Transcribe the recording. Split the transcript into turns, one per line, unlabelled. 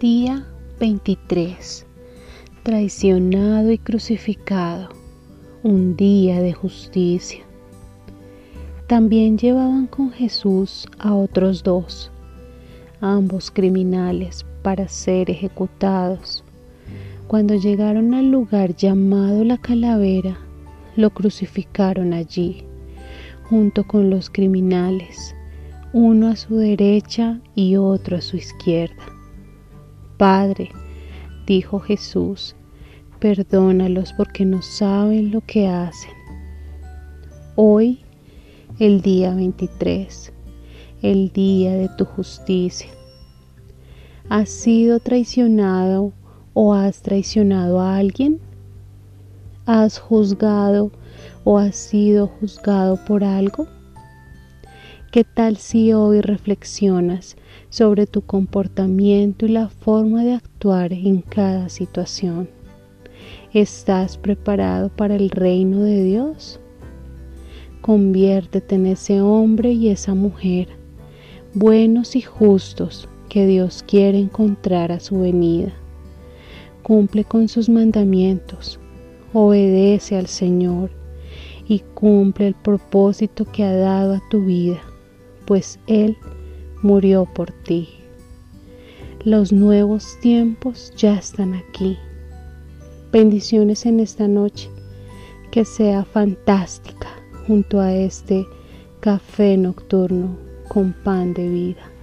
Día 23. Traicionado y crucificado. Un día de justicia. También llevaban con Jesús a otros dos, ambos criminales, para ser ejecutados. Cuando llegaron al lugar llamado la calavera, lo crucificaron allí, junto con los criminales, uno a su derecha y otro a su izquierda. Padre, dijo Jesús, perdónalos porque no saben lo que hacen. Hoy, el día 23, el día de tu justicia. ¿Has sido traicionado o has traicionado a alguien? ¿Has juzgado o has sido juzgado por algo? ¿Qué tal si hoy reflexionas sobre tu comportamiento y la forma de actuar en cada situación? ¿Estás preparado para el reino de Dios? Conviértete en ese hombre y esa mujer, buenos y justos, que Dios quiere encontrar a su venida. Cumple con sus mandamientos, obedece al Señor y cumple el propósito que ha dado a tu vida pues Él murió por ti. Los nuevos tiempos ya están aquí. Bendiciones en esta noche, que sea fantástica junto a este café nocturno con pan de vida.